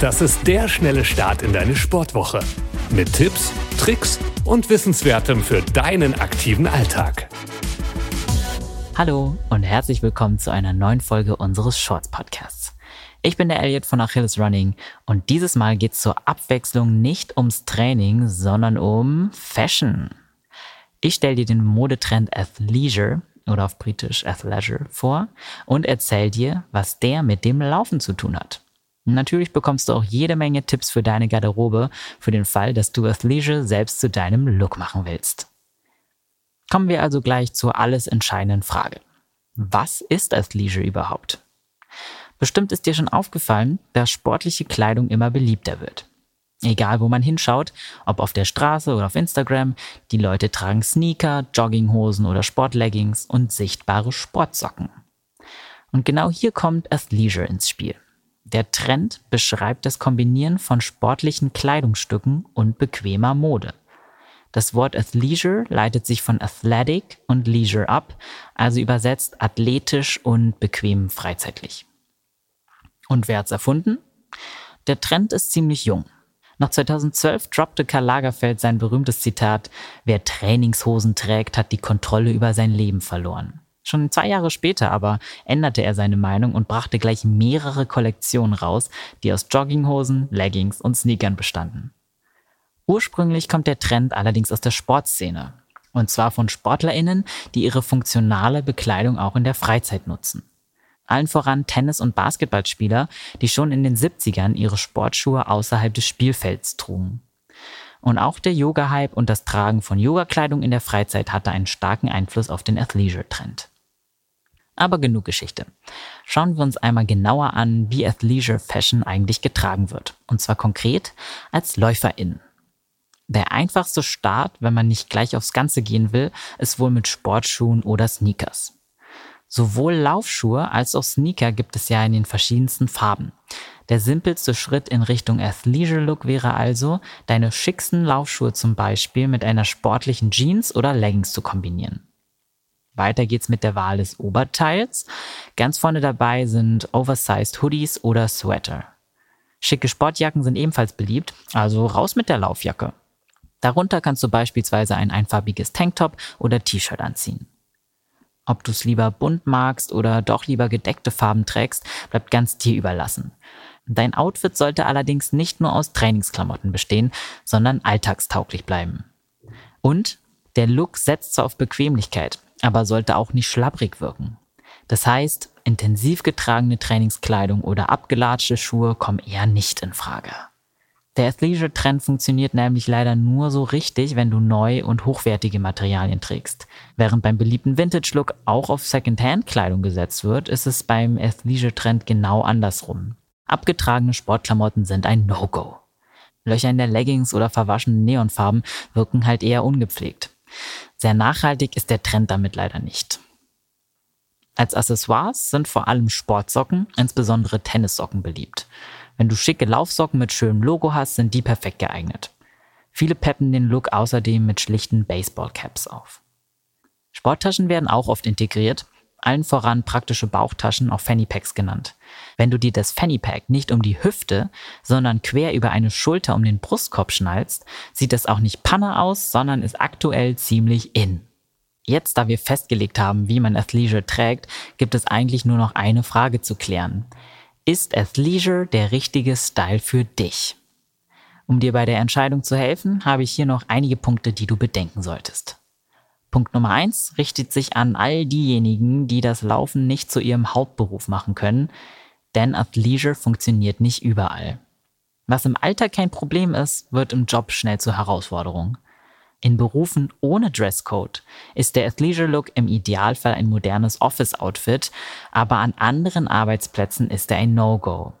Das ist der schnelle Start in deine Sportwoche. Mit Tipps, Tricks und Wissenswertem für deinen aktiven Alltag. Hallo und herzlich willkommen zu einer neuen Folge unseres Shorts Podcasts. Ich bin der Elliot von Achilles Running und dieses Mal geht es zur Abwechslung nicht ums Training, sondern um Fashion. Ich stelle dir den Modetrend Athleisure oder auf Britisch Athleisure vor und erzähl dir, was der mit dem Laufen zu tun hat. Natürlich bekommst du auch jede Menge Tipps für deine Garderobe für den Fall, dass du Athleisure selbst zu deinem Look machen willst. Kommen wir also gleich zur alles entscheidenden Frage. Was ist Athleisure überhaupt? Bestimmt ist dir schon aufgefallen, dass sportliche Kleidung immer beliebter wird. Egal wo man hinschaut, ob auf der Straße oder auf Instagram, die Leute tragen Sneaker, Jogginghosen oder Sportleggings und sichtbare Sportsocken. Und genau hier kommt Athleisure ins Spiel. Der Trend beschreibt das Kombinieren von sportlichen Kleidungsstücken und bequemer Mode. Das Wort Athleisure leitet sich von Athletic und Leisure ab, also übersetzt athletisch und bequem freizeitlich. Und wer hat's erfunden? Der Trend ist ziemlich jung. Noch 2012 droppte Karl Lagerfeld sein berühmtes Zitat, wer Trainingshosen trägt, hat die Kontrolle über sein Leben verloren. Schon zwei Jahre später aber änderte er seine Meinung und brachte gleich mehrere Kollektionen raus, die aus Jogginghosen, Leggings und Sneakern bestanden. Ursprünglich kommt der Trend allerdings aus der Sportszene. Und zwar von SportlerInnen, die ihre funktionale Bekleidung auch in der Freizeit nutzen. Allen voran Tennis- und Basketballspieler, die schon in den 70ern ihre Sportschuhe außerhalb des Spielfelds trugen. Und auch der Yoga-Hype und das Tragen von Yogakleidung in der Freizeit hatte einen starken Einfluss auf den Athleisure-Trend. Aber genug Geschichte. Schauen wir uns einmal genauer an, wie Athleisure Fashion eigentlich getragen wird. Und zwar konkret als LäuferInnen. Der einfachste Start, wenn man nicht gleich aufs Ganze gehen will, ist wohl mit Sportschuhen oder Sneakers. Sowohl Laufschuhe als auch Sneaker gibt es ja in den verschiedensten Farben. Der simpelste Schritt in Richtung Athleisure Look wäre also, deine schicksten Laufschuhe zum Beispiel mit einer sportlichen Jeans oder Leggings zu kombinieren. Weiter geht's mit der Wahl des Oberteils. Ganz vorne dabei sind Oversized Hoodies oder Sweater. Schicke Sportjacken sind ebenfalls beliebt, also raus mit der Laufjacke. Darunter kannst du beispielsweise ein einfarbiges Tanktop oder T-Shirt anziehen. Ob du es lieber bunt magst oder doch lieber gedeckte Farben trägst, bleibt ganz dir überlassen. Dein Outfit sollte allerdings nicht nur aus Trainingsklamotten bestehen, sondern alltagstauglich bleiben. Und der Look setzt zwar auf Bequemlichkeit, aber sollte auch nicht schlabbrig wirken. Das heißt, intensiv getragene Trainingskleidung oder abgelatschte Schuhe kommen eher nicht in Frage. Der Athleisure-Trend funktioniert nämlich leider nur so richtig, wenn du neu und hochwertige Materialien trägst. Während beim beliebten Vintage-Look auch auf Second-Hand-Kleidung gesetzt wird, ist es beim Athleisure-Trend genau andersrum. Abgetragene Sportklamotten sind ein No-Go. Löcher in der Leggings oder verwaschene Neonfarben wirken halt eher ungepflegt. Sehr nachhaltig ist der Trend damit leider nicht. Als Accessoires sind vor allem Sportsocken, insbesondere Tennissocken beliebt. Wenn du schicke Laufsocken mit schönem Logo hast, sind die perfekt geeignet. Viele peppen den Look außerdem mit schlichten Baseballcaps auf. Sporttaschen werden auch oft integriert, allen voran praktische Bauchtaschen, auch Fanny Packs genannt. Wenn du dir das Fanny Pack nicht um die Hüfte, sondern quer über eine Schulter um den Brustkorb schnallst, sieht das auch nicht Panne aus, sondern ist aktuell ziemlich in. Jetzt, da wir festgelegt haben, wie man Athleisure trägt, gibt es eigentlich nur noch eine Frage zu klären. Ist Athleisure der richtige Style für dich? Um dir bei der Entscheidung zu helfen, habe ich hier noch einige Punkte, die du bedenken solltest. Punkt Nummer eins richtet sich an all diejenigen, die das Laufen nicht zu ihrem Hauptberuf machen können, denn Athleisure funktioniert nicht überall. Was im Alter kein Problem ist, wird im Job schnell zur Herausforderung. In Berufen ohne Dresscode ist der Athleisure Look im Idealfall ein modernes Office-Outfit, aber an anderen Arbeitsplätzen ist er ein No-Go.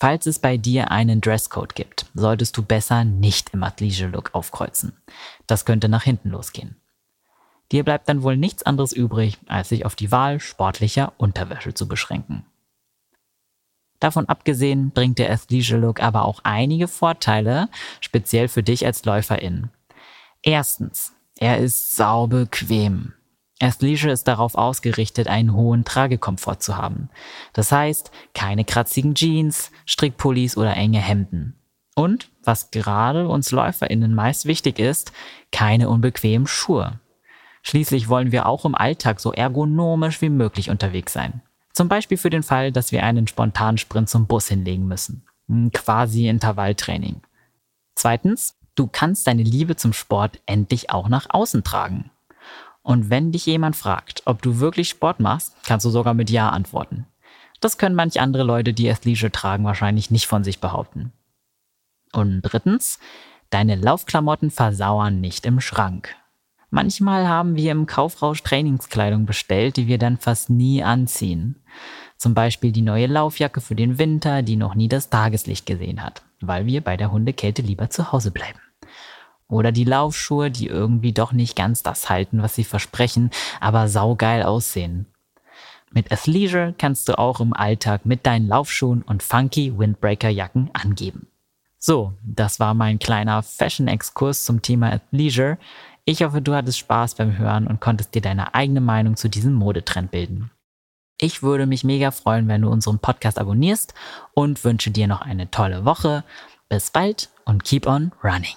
Falls es bei dir einen Dresscode gibt, solltest du besser nicht im Athleisure-Look aufkreuzen. Das könnte nach hinten losgehen. Dir bleibt dann wohl nichts anderes übrig, als sich auf die Wahl sportlicher Unterwäsche zu beschränken. Davon abgesehen bringt der Athleisure-Look aber auch einige Vorteile, speziell für dich als Läuferin. Erstens, er ist saubequem. Athleisure ist darauf ausgerichtet, einen hohen Tragekomfort zu haben. Das heißt, keine kratzigen Jeans, Strickpullis oder enge Hemden. Und, was gerade uns LäuferInnen meist wichtig ist, keine unbequemen Schuhe. Schließlich wollen wir auch im Alltag so ergonomisch wie möglich unterwegs sein. Zum Beispiel für den Fall, dass wir einen spontanen Sprint zum Bus hinlegen müssen. Quasi Intervalltraining. Zweitens, du kannst deine Liebe zum Sport endlich auch nach außen tragen. Und wenn dich jemand fragt, ob du wirklich Sport machst, kannst du sogar mit Ja antworten. Das können manch andere Leute, die Athleisure tragen, wahrscheinlich nicht von sich behaupten. Und drittens, deine Laufklamotten versauern nicht im Schrank. Manchmal haben wir im Kaufrausch Trainingskleidung bestellt, die wir dann fast nie anziehen. Zum Beispiel die neue Laufjacke für den Winter, die noch nie das Tageslicht gesehen hat, weil wir bei der Hundekälte lieber zu Hause bleiben. Oder die Laufschuhe, die irgendwie doch nicht ganz das halten, was sie versprechen, aber saugeil aussehen. Mit Athleisure kannst du auch im Alltag mit deinen Laufschuhen und funky Windbreaker-Jacken angeben. So, das war mein kleiner Fashion-Exkurs zum Thema Athleisure. Ich hoffe, du hattest Spaß beim Hören und konntest dir deine eigene Meinung zu diesem Modetrend bilden. Ich würde mich mega freuen, wenn du unseren Podcast abonnierst und wünsche dir noch eine tolle Woche. Bis bald und keep on running.